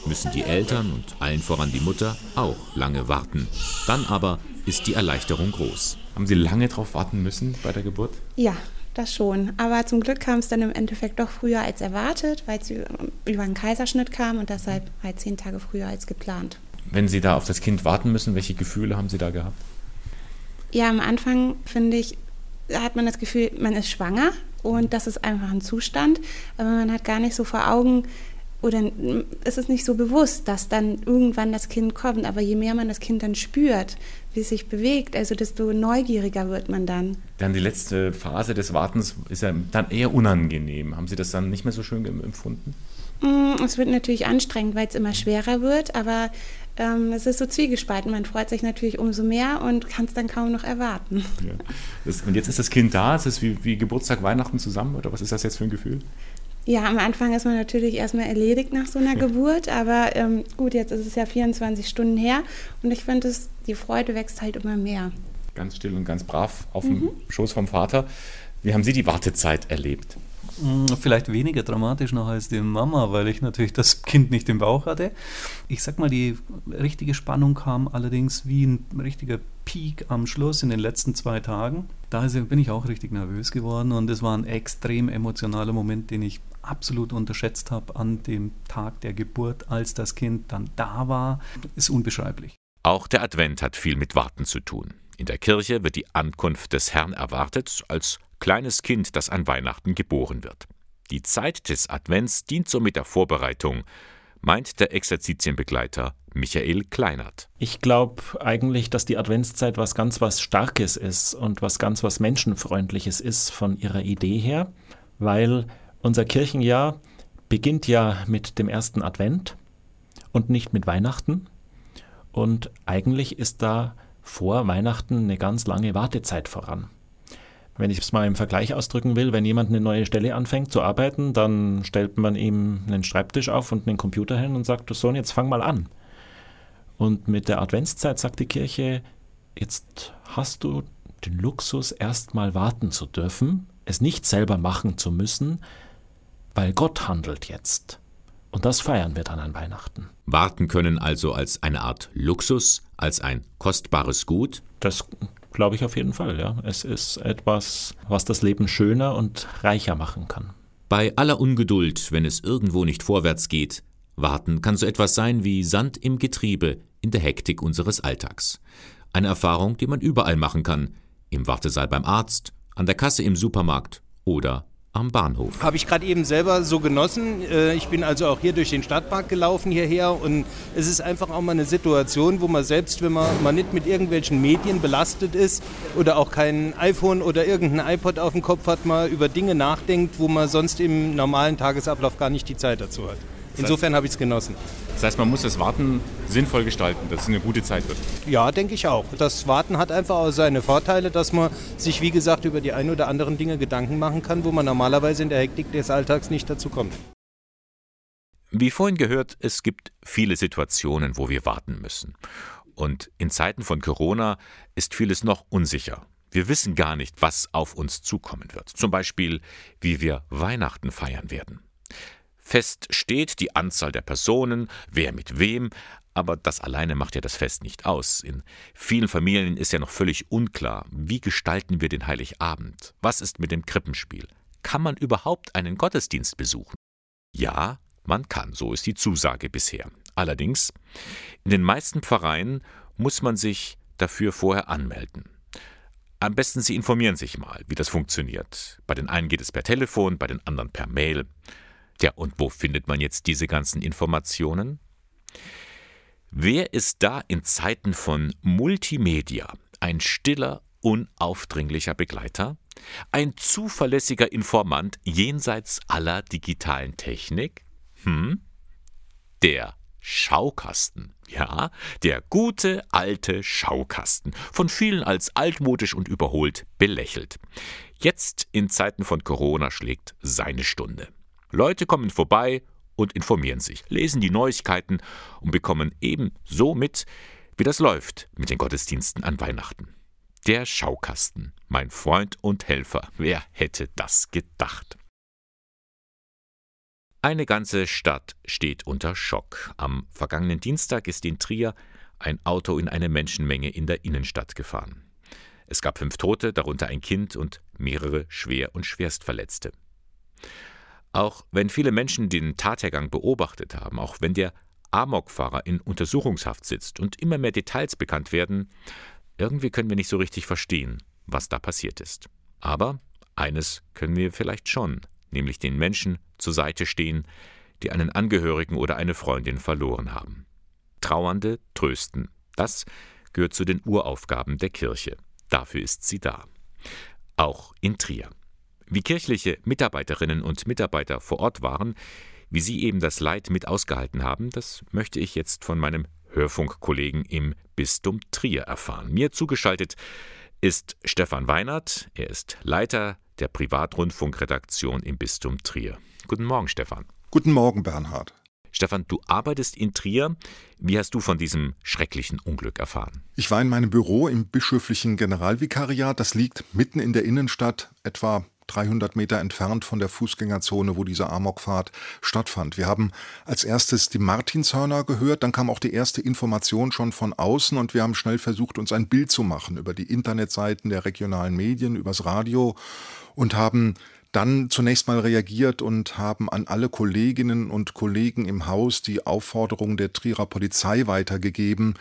müssen die Eltern und allen voran die Mutter auch lange warten. Dann aber ist die Erleichterung groß. Haben Sie lange darauf warten müssen bei der Geburt? Ja, das schon. Aber zum Glück kam es dann im Endeffekt doch früher als erwartet, weil es über einen Kaiserschnitt kam und deshalb halt zehn Tage früher als geplant. Wenn Sie da auf das Kind warten müssen, welche Gefühle haben Sie da gehabt? Ja, am Anfang finde ich, hat man das Gefühl, man ist schwanger und das ist einfach ein Zustand, aber man hat gar nicht so vor Augen, oder ist es nicht so bewusst, dass dann irgendwann das Kind kommt. Aber je mehr man das Kind dann spürt, wie es sich bewegt, also desto neugieriger wird man dann. Dann die letzte Phase des Wartens ist ja dann eher unangenehm. Haben Sie das dann nicht mehr so schön empfunden? Mm, es wird natürlich anstrengend, weil es immer schwerer wird, aber ähm, es ist so zwiegespalten. Man freut sich natürlich umso mehr und kann es dann kaum noch erwarten. Ja. Das, und jetzt ist das Kind da, ist es wie, wie Geburtstag, Weihnachten zusammen oder was ist das jetzt für ein Gefühl? Ja, am Anfang ist man natürlich erstmal erledigt nach so einer Geburt, aber ähm, gut, jetzt ist es ja 24 Stunden her und ich finde, die Freude wächst halt immer mehr. Ganz still und ganz brav auf mhm. dem Schoß vom Vater. Wie haben Sie die Wartezeit erlebt? Hm, vielleicht weniger dramatisch noch als die Mama, weil ich natürlich das Kind nicht im Bauch hatte. Ich sag mal, die richtige Spannung kam allerdings wie ein richtiger Peak am Schluss in den letzten zwei Tagen. Da bin ich auch richtig nervös geworden und es war ein extrem emotionaler Moment, den ich absolut unterschätzt habe an dem Tag der Geburt, als das Kind dann da war. Ist unbeschreiblich. Auch der Advent hat viel mit Warten zu tun. In der Kirche wird die Ankunft des Herrn erwartet als kleines Kind, das an Weihnachten geboren wird. Die Zeit des Advents dient somit der Vorbereitung, meint der Exerzitienbegleiter Michael Kleinert. Ich glaube eigentlich, dass die Adventszeit was ganz was Starkes ist und was ganz was Menschenfreundliches ist von ihrer Idee her, weil unser Kirchenjahr beginnt ja mit dem ersten Advent und nicht mit Weihnachten. Und eigentlich ist da vor Weihnachten eine ganz lange Wartezeit voran. Wenn ich es mal im Vergleich ausdrücken will, wenn jemand eine neue Stelle anfängt zu arbeiten, dann stellt man ihm einen Schreibtisch auf und einen Computer hin und sagt, Sohn, jetzt fang mal an. Und mit der Adventszeit sagt die Kirche, jetzt hast du den Luxus, erst mal warten zu dürfen, es nicht selber machen zu müssen, weil Gott handelt jetzt. Und das feiern wir dann an Weihnachten. Warten können also als eine Art Luxus, als ein kostbares Gut? Das glaube ich auf jeden Fall, ja. Es ist etwas, was das Leben schöner und reicher machen kann. Bei aller Ungeduld, wenn es irgendwo nicht vorwärts geht, warten kann so etwas sein wie Sand im Getriebe in der Hektik unseres Alltags. Eine Erfahrung, die man überall machen kann, im Wartesaal beim Arzt, an der Kasse im Supermarkt oder am Bahnhof. Habe ich gerade eben selber so genossen. Äh, ich bin also auch hier durch den Stadtpark gelaufen hierher und es ist einfach auch mal eine Situation, wo man selbst, wenn man mal nicht mit irgendwelchen Medien belastet ist oder auch kein iPhone oder irgendein iPod auf dem Kopf hat, mal über Dinge nachdenkt, wo man sonst im normalen Tagesablauf gar nicht die Zeit dazu hat. Insofern habe ich es genossen. Das heißt, man muss das Warten sinnvoll gestalten, dass es eine gute Zeit wird. Ja, denke ich auch. Das Warten hat einfach auch seine Vorteile, dass man sich, wie gesagt, über die ein oder anderen Dinge Gedanken machen kann, wo man normalerweise in der Hektik des Alltags nicht dazu kommt. Wie vorhin gehört, es gibt viele Situationen, wo wir warten müssen. Und in Zeiten von Corona ist vieles noch unsicher. Wir wissen gar nicht, was auf uns zukommen wird. Zum Beispiel, wie wir Weihnachten feiern werden. Fest steht die Anzahl der Personen, wer mit wem, aber das alleine macht ja das Fest nicht aus. In vielen Familien ist ja noch völlig unklar, wie gestalten wir den Heiligabend? Was ist mit dem Krippenspiel? Kann man überhaupt einen Gottesdienst besuchen? Ja, man kann, so ist die Zusage bisher. Allerdings, in den meisten Pfarreien muss man sich dafür vorher anmelden. Am besten Sie informieren sich mal, wie das funktioniert. Bei den einen geht es per Telefon, bei den anderen per Mail. Ja, und wo findet man jetzt diese ganzen Informationen? Wer ist da in Zeiten von Multimedia ein stiller, unaufdringlicher Begleiter? Ein zuverlässiger Informant jenseits aller digitalen Technik? Hm? Der Schaukasten. Ja, der gute alte Schaukasten, von vielen als altmodisch und überholt belächelt. Jetzt in Zeiten von Corona schlägt seine Stunde. Leute kommen vorbei und informieren sich, lesen die Neuigkeiten und bekommen eben so mit, wie das läuft mit den Gottesdiensten an Weihnachten. Der Schaukasten, mein Freund und Helfer, wer hätte das gedacht? Eine ganze Stadt steht unter Schock. Am vergangenen Dienstag ist in Trier ein Auto in eine Menschenmenge in der Innenstadt gefahren. Es gab fünf Tote, darunter ein Kind und mehrere schwer und schwerstverletzte. Auch wenn viele Menschen den Tathergang beobachtet haben, auch wenn der Amokfahrer in Untersuchungshaft sitzt und immer mehr Details bekannt werden, irgendwie können wir nicht so richtig verstehen, was da passiert ist. Aber eines können wir vielleicht schon nämlich den Menschen zur Seite stehen, die einen Angehörigen oder eine Freundin verloren haben. Trauernde trösten, das gehört zu den Uraufgaben der Kirche. Dafür ist sie da. Auch in Trier. Wie kirchliche Mitarbeiterinnen und Mitarbeiter vor Ort waren, wie sie eben das Leid mit ausgehalten haben, das möchte ich jetzt von meinem Hörfunkkollegen im Bistum Trier erfahren. Mir zugeschaltet ist Stefan Weinert. Er ist Leiter der Privatrundfunkredaktion im Bistum Trier. Guten Morgen, Stefan. Guten Morgen, Bernhard. Stefan, du arbeitest in Trier. Wie hast du von diesem schrecklichen Unglück erfahren? Ich war in meinem Büro im bischöflichen Generalvikariat. Das liegt mitten in der Innenstadt, etwa 300 Meter entfernt von der Fußgängerzone, wo diese Amokfahrt stattfand. Wir haben als erstes die Martinshörner gehört, dann kam auch die erste Information schon von außen und wir haben schnell versucht, uns ein Bild zu machen über die Internetseiten der regionalen Medien, übers Radio und haben dann zunächst mal reagiert und haben an alle Kolleginnen und Kollegen im Haus die Aufforderung der Trierer Polizei weitergegeben,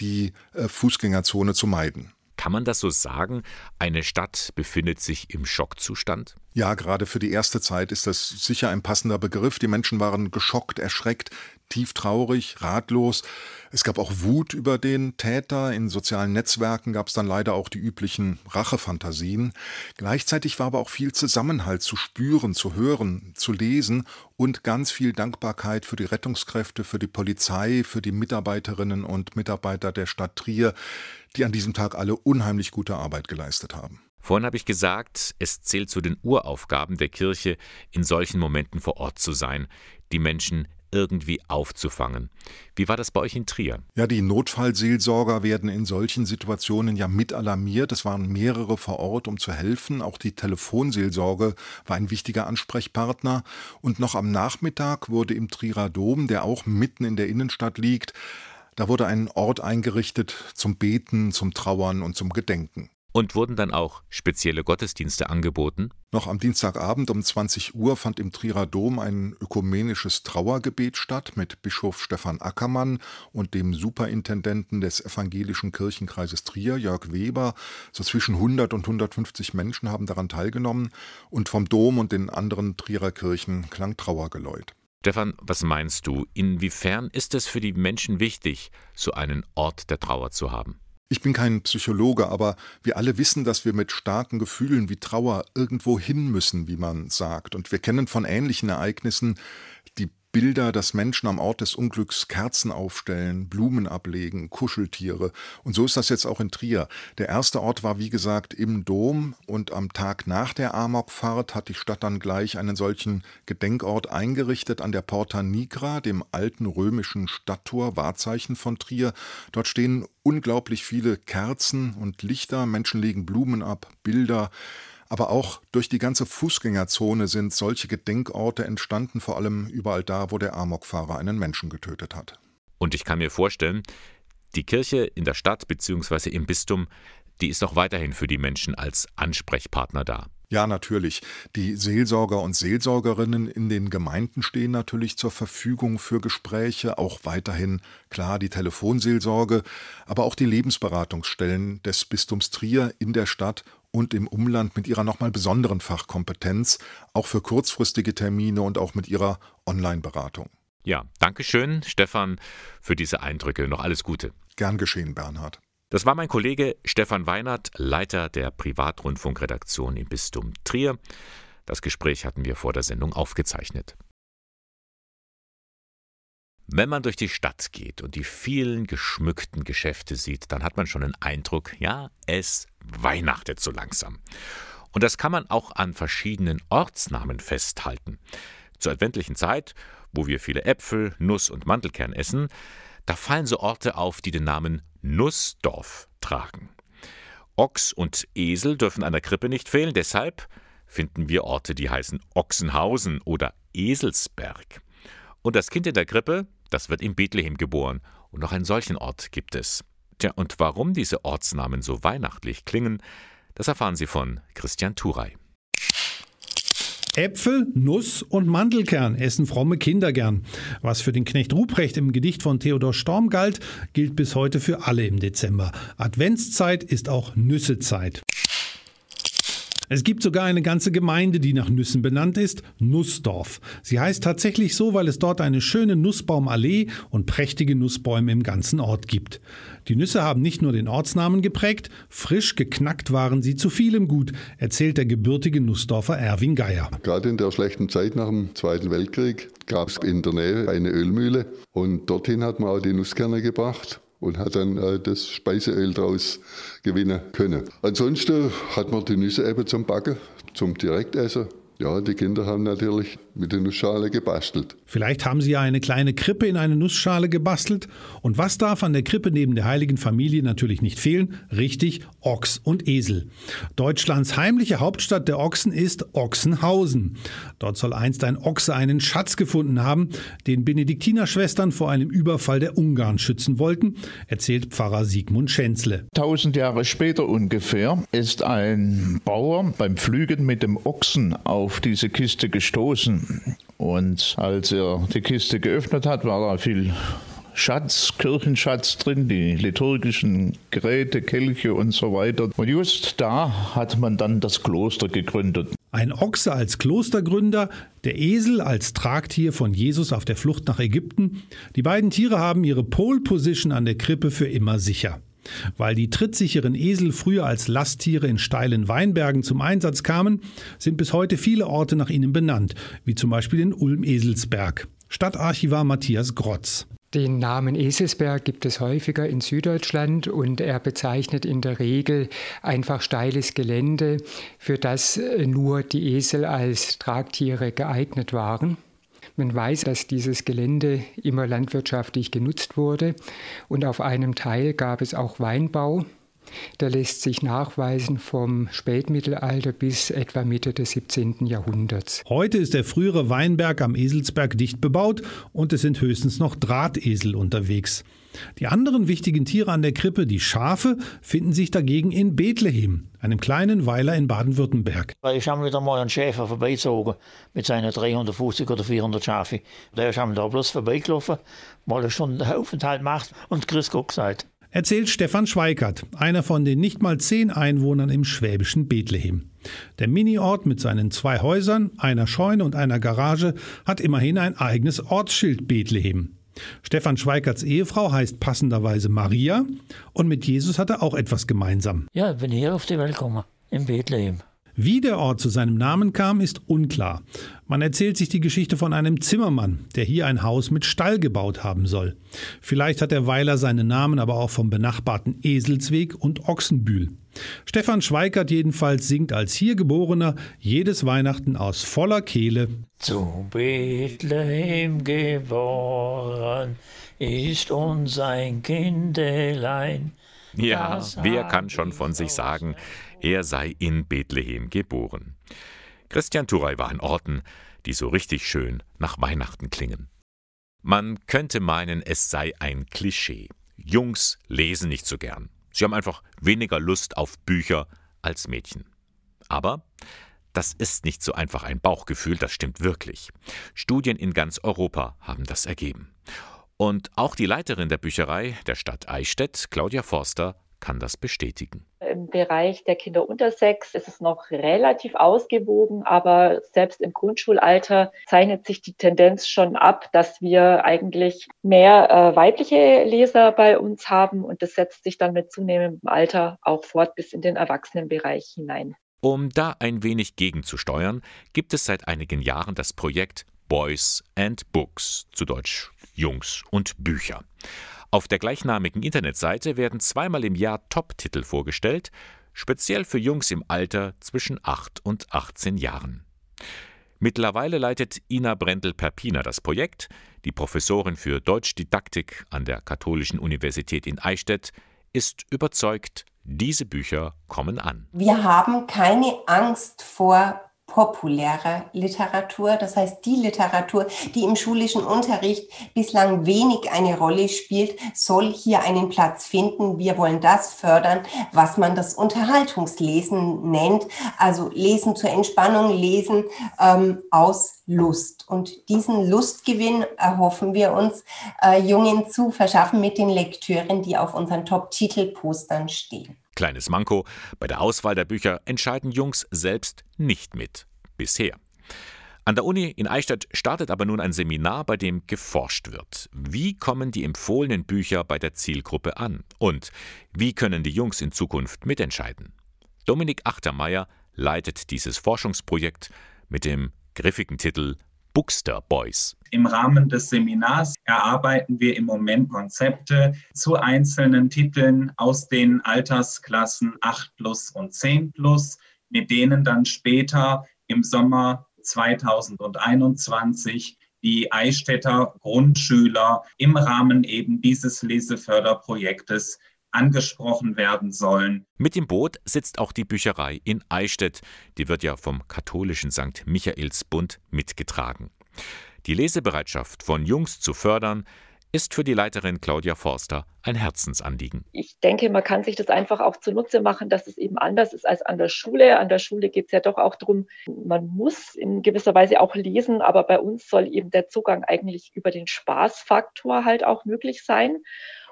die äh, Fußgängerzone zu meiden. Kann man das so sagen? Eine Stadt befindet sich im Schockzustand? Ja, gerade für die erste Zeit ist das sicher ein passender Begriff. Die Menschen waren geschockt, erschreckt, tief traurig, ratlos. Es gab auch Wut über den Täter. In sozialen Netzwerken gab es dann leider auch die üblichen Rachefantasien. Gleichzeitig war aber auch viel Zusammenhalt zu spüren, zu hören, zu lesen und ganz viel Dankbarkeit für die Rettungskräfte, für die Polizei, für die Mitarbeiterinnen und Mitarbeiter der Stadt Trier, die an diesem Tag alle unheimlich gute Arbeit geleistet haben. Vorhin habe ich gesagt, es zählt zu den Uraufgaben der Kirche, in solchen Momenten vor Ort zu sein, die Menschen irgendwie aufzufangen. Wie war das bei euch in Trier? Ja, die Notfallseelsorger werden in solchen Situationen ja mit alarmiert. Es waren mehrere vor Ort, um zu helfen. Auch die Telefonseelsorge war ein wichtiger Ansprechpartner. Und noch am Nachmittag wurde im Trierer Dom, der auch mitten in der Innenstadt liegt, da wurde ein Ort eingerichtet zum Beten, zum Trauern und zum Gedenken. Und wurden dann auch spezielle Gottesdienste angeboten? Noch am Dienstagabend um 20 Uhr fand im Trierer Dom ein ökumenisches Trauergebet statt mit Bischof Stefan Ackermann und dem Superintendenten des evangelischen Kirchenkreises Trier, Jörg Weber. So zwischen 100 und 150 Menschen haben daran teilgenommen und vom Dom und den anderen Trierer Kirchen klang Trauergeläut. Stefan, was meinst du? Inwiefern ist es für die Menschen wichtig, so einen Ort der Trauer zu haben? Ich bin kein Psychologe, aber wir alle wissen, dass wir mit starken Gefühlen wie Trauer irgendwo hin müssen, wie man sagt. Und wir kennen von ähnlichen Ereignissen Bilder, dass Menschen am Ort des Unglücks Kerzen aufstellen, Blumen ablegen, Kuscheltiere. Und so ist das jetzt auch in Trier. Der erste Ort war, wie gesagt, im Dom und am Tag nach der Amokfahrt hat die Stadt dann gleich einen solchen Gedenkort eingerichtet an der Porta Nigra, dem alten römischen Stadttor, Wahrzeichen von Trier. Dort stehen unglaublich viele Kerzen und Lichter, Menschen legen Blumen ab, Bilder. Aber auch durch die ganze Fußgängerzone sind solche Gedenkorte entstanden, vor allem überall da, wo der Amokfahrer einen Menschen getötet hat. Und ich kann mir vorstellen, die Kirche in der Stadt bzw. im Bistum, die ist auch weiterhin für die Menschen als Ansprechpartner da. Ja, natürlich. Die Seelsorger und Seelsorgerinnen in den Gemeinden stehen natürlich zur Verfügung für Gespräche, auch weiterhin klar die Telefonseelsorge, aber auch die Lebensberatungsstellen des Bistums Trier in der Stadt und im Umland mit ihrer nochmal besonderen Fachkompetenz, auch für kurzfristige Termine und auch mit ihrer Online-Beratung. Ja, danke schön, Stefan, für diese Eindrücke. Noch alles Gute. Gern geschehen, Bernhard. Das war mein Kollege Stefan Weinert, Leiter der Privatrundfunkredaktion im Bistum Trier. Das Gespräch hatten wir vor der Sendung aufgezeichnet. Wenn man durch die Stadt geht und die vielen geschmückten Geschäfte sieht, dann hat man schon den Eindruck, ja, es weihnachtet so langsam. Und das kann man auch an verschiedenen Ortsnamen festhalten. Zur adventlichen Zeit, wo wir viele Äpfel, Nuss und Mandelkern essen, da fallen so Orte auf, die den Namen Nussdorf tragen. Ochs und Esel dürfen an der Krippe nicht fehlen, deshalb finden wir Orte, die heißen Ochsenhausen oder Eselsberg. Und das Kind in der Krippe, das wird in Bethlehem geboren, und noch einen solchen Ort gibt es. Tja, und warum diese Ortsnamen so weihnachtlich klingen, das erfahren Sie von Christian Turey. Äpfel, Nuss und Mandelkern essen fromme Kinder gern. Was für den Knecht Ruprecht im Gedicht von Theodor Storm galt, gilt bis heute für alle im Dezember. Adventszeit ist auch Nüssezeit. Es gibt sogar eine ganze Gemeinde, die nach Nüssen benannt ist, Nussdorf. Sie heißt tatsächlich so, weil es dort eine schöne Nussbaumallee und prächtige Nussbäume im ganzen Ort gibt. Die Nüsse haben nicht nur den Ortsnamen geprägt, frisch geknackt waren sie zu vielem gut, erzählt der gebürtige Nussdorfer Erwin Geier. Gerade in der schlechten Zeit nach dem Zweiten Weltkrieg gab es in der Nähe eine Ölmühle und dorthin hat man auch die Nusskerne gebracht und hat dann äh, das Speiseöl daraus gewinnen können. Ansonsten hat man die Nüsse eben zum Backen, zum Direktessen ja, die Kinder haben natürlich mit der Nussschale gebastelt. Vielleicht haben sie ja eine kleine Krippe in eine Nussschale gebastelt. Und was darf an der Krippe neben der heiligen Familie natürlich nicht fehlen? Richtig, Ochs und Esel. Deutschlands heimliche Hauptstadt der Ochsen ist Ochsenhausen. Dort soll einst ein Ochse einen Schatz gefunden haben, den Benediktinerschwestern vor einem Überfall der Ungarn schützen wollten, erzählt Pfarrer Sigmund Schänzle. Tausend Jahre später ungefähr ist ein Bauer beim Pflügen mit dem Ochsen auf auf diese Kiste gestoßen. Und als er die Kiste geöffnet hat, war da viel Schatz, Kirchenschatz drin, die liturgischen Geräte, Kelche und so weiter. Und just da hat man dann das Kloster gegründet. Ein Ochse als Klostergründer, der Esel als Tragtier von Jesus auf der Flucht nach Ägypten. Die beiden Tiere haben ihre Pole Position an der Krippe für immer sicher. Weil die trittsicheren Esel früher als Lasttiere in steilen Weinbergen zum Einsatz kamen, sind bis heute viele Orte nach ihnen benannt, wie zum Beispiel in Ulm-Eselsberg. Stadtarchivar Matthias Grotz. Den Namen Eselsberg gibt es häufiger in Süddeutschland und er bezeichnet in der Regel einfach steiles Gelände, für das nur die Esel als Tragtiere geeignet waren. Man weiß, dass dieses Gelände immer landwirtschaftlich genutzt wurde und auf einem Teil gab es auch Weinbau. Der lässt sich nachweisen vom Spätmittelalter bis etwa Mitte des 17. Jahrhunderts. Heute ist der frühere Weinberg am Eselsberg dicht bebaut und es sind höchstens noch Drahtesel unterwegs. Die anderen wichtigen Tiere an der Krippe, die Schafe, finden sich dagegen in Bethlehem, einem kleinen Weiler in Baden-Württemberg. Ich habe wieder mal einen Schäfer vorbeizogen mit seinen 350 oder 400 Schafe. Der ist da bloß vorbeigelaufen, weil er schon einen Aufenthalt macht und Grüß Gott gesagt. Erzählt Stefan Schweikert, einer von den nicht mal zehn Einwohnern im schwäbischen Bethlehem. Der Miniort mit seinen zwei Häusern, einer Scheune und einer Garage hat immerhin ein eigenes Ortsschild Bethlehem. Stefan Schweikerts Ehefrau heißt passenderweise Maria und mit Jesus hat er auch etwas gemeinsam. Ja, ich bin hier auf die Welt gekommen, in Bethlehem. Wie der Ort zu seinem Namen kam, ist unklar. Man erzählt sich die Geschichte von einem Zimmermann, der hier ein Haus mit Stall gebaut haben soll. Vielleicht hat der Weiler seinen Namen aber auch vom benachbarten Eselsweg und Ochsenbühl. Stefan Schweikert jedenfalls singt als hier Geborener jedes Weihnachten aus voller Kehle. Zu Bethlehem geboren ist uns ein Kindelein. Ja, wer kann schon von sich sagen, er sei in Bethlehem geboren. Christian Turey war an Orten, die so richtig schön nach Weihnachten klingen. Man könnte meinen, es sei ein Klischee. Jungs lesen nicht so gern. Sie haben einfach weniger Lust auf Bücher als Mädchen. Aber das ist nicht so einfach ein Bauchgefühl, das stimmt wirklich. Studien in ganz Europa haben das ergeben. Und auch die Leiterin der Bücherei der Stadt Eichstätt, Claudia Forster, kann das bestätigen. Im Bereich der Kinder unter sechs ist es noch relativ ausgewogen, aber selbst im Grundschulalter zeichnet sich die Tendenz schon ab, dass wir eigentlich mehr äh, weibliche Leser bei uns haben und das setzt sich dann mit zunehmendem Alter auch fort bis in den Erwachsenenbereich hinein. Um da ein wenig gegenzusteuern, gibt es seit einigen Jahren das Projekt Boys and Books, zu Deutsch Jungs und Bücher. Auf der gleichnamigen Internetseite werden zweimal im Jahr Top-Titel vorgestellt, speziell für Jungs im Alter zwischen 8 und 18 Jahren. Mittlerweile leitet Ina Brendel-Perpina das Projekt. Die Professorin für Deutschdidaktik an der Katholischen Universität in Eichstätt ist überzeugt, diese Bücher kommen an. Wir haben keine Angst vor populärer Literatur, das heißt die Literatur, die im schulischen Unterricht bislang wenig eine Rolle spielt, soll hier einen Platz finden. Wir wollen das fördern, was man das Unterhaltungslesen nennt, also Lesen zur Entspannung, Lesen ähm, aus Lust. Und diesen Lustgewinn erhoffen wir uns, äh, Jungen zu verschaffen mit den Lektüren, die auf unseren Top-Titelpostern stehen. Kleines Manko, bei der Auswahl der Bücher entscheiden Jungs selbst nicht mit. Bisher. An der Uni in Eichstätt startet aber nun ein Seminar, bei dem geforscht wird. Wie kommen die empfohlenen Bücher bei der Zielgruppe an? Und wie können die Jungs in Zukunft mitentscheiden? Dominik Achtermeier leitet dieses Forschungsprojekt mit dem griffigen Titel Bookster Boys. Im Rahmen des Seminars erarbeiten wir im Moment Konzepte zu einzelnen Titeln aus den Altersklassen 8 plus und 10 plus, mit denen dann später im Sommer 2021 die Eichstätter Grundschüler im Rahmen eben dieses Leseförderprojektes angesprochen werden sollen. Mit im Boot sitzt auch die Bücherei in Eichstätt. Die wird ja vom katholischen St. Michaelsbund mitgetragen. Die Lesebereitschaft von Jungs zu fördern, ist für die Leiterin Claudia Forster ein Herzensanliegen. Ich denke, man kann sich das einfach auch zunutze machen, dass es eben anders ist als an der Schule. An der Schule geht es ja doch auch darum, man muss in gewisser Weise auch lesen, aber bei uns soll eben der Zugang eigentlich über den Spaßfaktor halt auch möglich sein.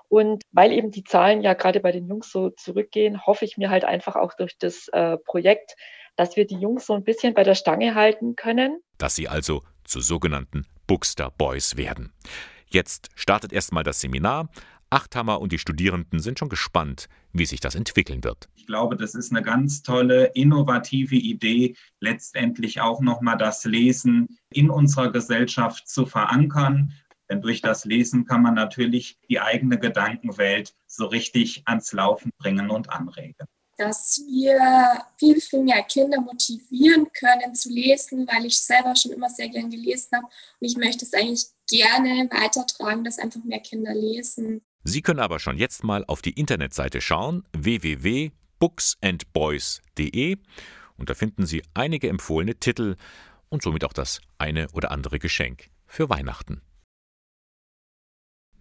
Und weil eben die Zahlen ja gerade bei den Jungs so zurückgehen, hoffe ich mir halt einfach auch durch das äh, Projekt, dass wir die Jungs so ein bisschen bei der Stange halten können. Dass sie also zu sogenannten Bookster Boys werden. Jetzt startet erstmal das Seminar. Achthammer und die Studierenden sind schon gespannt, wie sich das entwickeln wird. Ich glaube, das ist eine ganz tolle, innovative Idee, letztendlich auch nochmal das Lesen in unserer Gesellschaft zu verankern denn durch das Lesen kann man natürlich die eigene Gedankenwelt so richtig ans Laufen bringen und anregen. Dass wir viel, viel mehr Kinder motivieren können zu lesen, weil ich selber schon immer sehr gern gelesen habe. Und ich möchte es eigentlich gerne weitertragen, dass einfach mehr Kinder lesen. Sie können aber schon jetzt mal auf die Internetseite schauen, www.booksandboys.de und da finden Sie einige empfohlene Titel und somit auch das eine oder andere Geschenk für Weihnachten.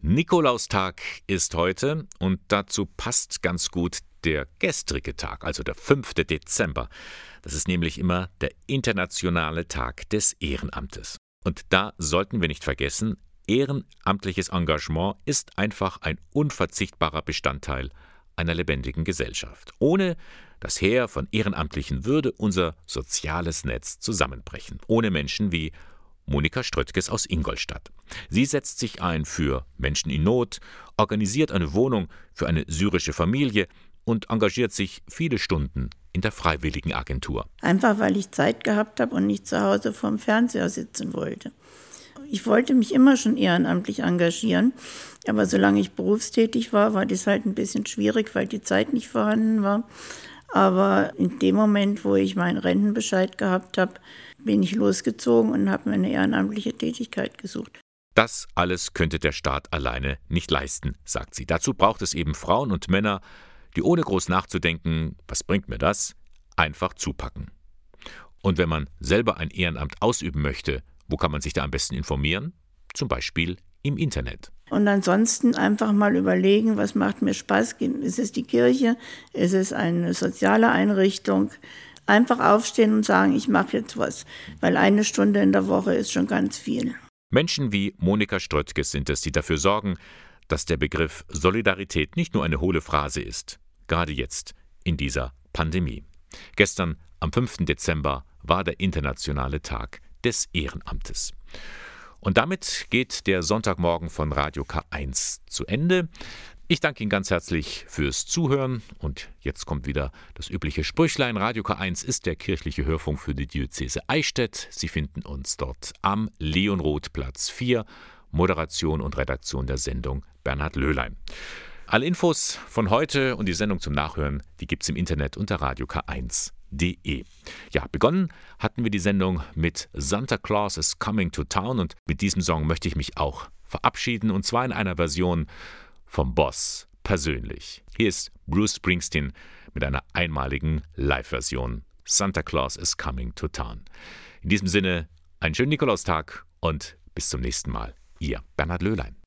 Nikolaustag ist heute und dazu passt ganz gut der gestrige Tag, also der 5. Dezember. Das ist nämlich immer der internationale Tag des Ehrenamtes. Und da sollten wir nicht vergessen, ehrenamtliches Engagement ist einfach ein unverzichtbarer Bestandteil einer lebendigen Gesellschaft. Ohne das Heer von Ehrenamtlichen würde unser soziales Netz zusammenbrechen. Ohne Menschen wie Monika Ströttges aus Ingolstadt. Sie setzt sich ein für Menschen in Not, organisiert eine Wohnung für eine syrische Familie und engagiert sich viele Stunden in der Freiwilligenagentur. Einfach weil ich Zeit gehabt habe und nicht zu Hause vorm Fernseher sitzen wollte. Ich wollte mich immer schon ehrenamtlich engagieren, aber solange ich berufstätig war, war das halt ein bisschen schwierig, weil die Zeit nicht vorhanden war. Aber in dem Moment, wo ich meinen Rentenbescheid gehabt habe, bin ich losgezogen und habe mir eine ehrenamtliche Tätigkeit gesucht. Das alles könnte der Staat alleine nicht leisten, sagt sie. Dazu braucht es eben Frauen und Männer, die ohne groß nachzudenken, was bringt mir das, einfach zupacken. Und wenn man selber ein Ehrenamt ausüben möchte, wo kann man sich da am besten informieren? Zum Beispiel im Internet. Und ansonsten einfach mal überlegen, was macht mir Spaß? Ist es die Kirche? Ist es eine soziale Einrichtung? Einfach aufstehen und sagen, ich mache jetzt was, weil eine Stunde in der Woche ist schon ganz viel. Menschen wie Monika Ströttges sind es, die dafür sorgen, dass der Begriff Solidarität nicht nur eine hohle Phrase ist, gerade jetzt in dieser Pandemie. Gestern, am 5. Dezember, war der internationale Tag des Ehrenamtes. Und damit geht der Sonntagmorgen von Radio K1 zu Ende. Ich danke Ihnen ganz herzlich fürs Zuhören und jetzt kommt wieder das übliche Sprüchlein. Radio K1 ist der kirchliche Hörfunk für die Diözese Eichstätt. Sie finden uns dort am Leonroth Platz 4. Moderation und Redaktion der Sendung Bernhard Löhlein. Alle Infos von heute und die Sendung zum Nachhören, die gibt es im Internet unter Radio K1 www.sonntagsschule.de. Ja, begonnen hatten wir die Sendung mit Santa Claus is Coming to Town und mit diesem Song möchte ich mich auch verabschieden und zwar in einer Version vom Boss persönlich. Hier ist Bruce Springsteen mit einer einmaligen Live-Version. Santa Claus is Coming to Town. In diesem Sinne, einen schönen Nikolaustag und bis zum nächsten Mal. Ihr Bernhard Löhlein.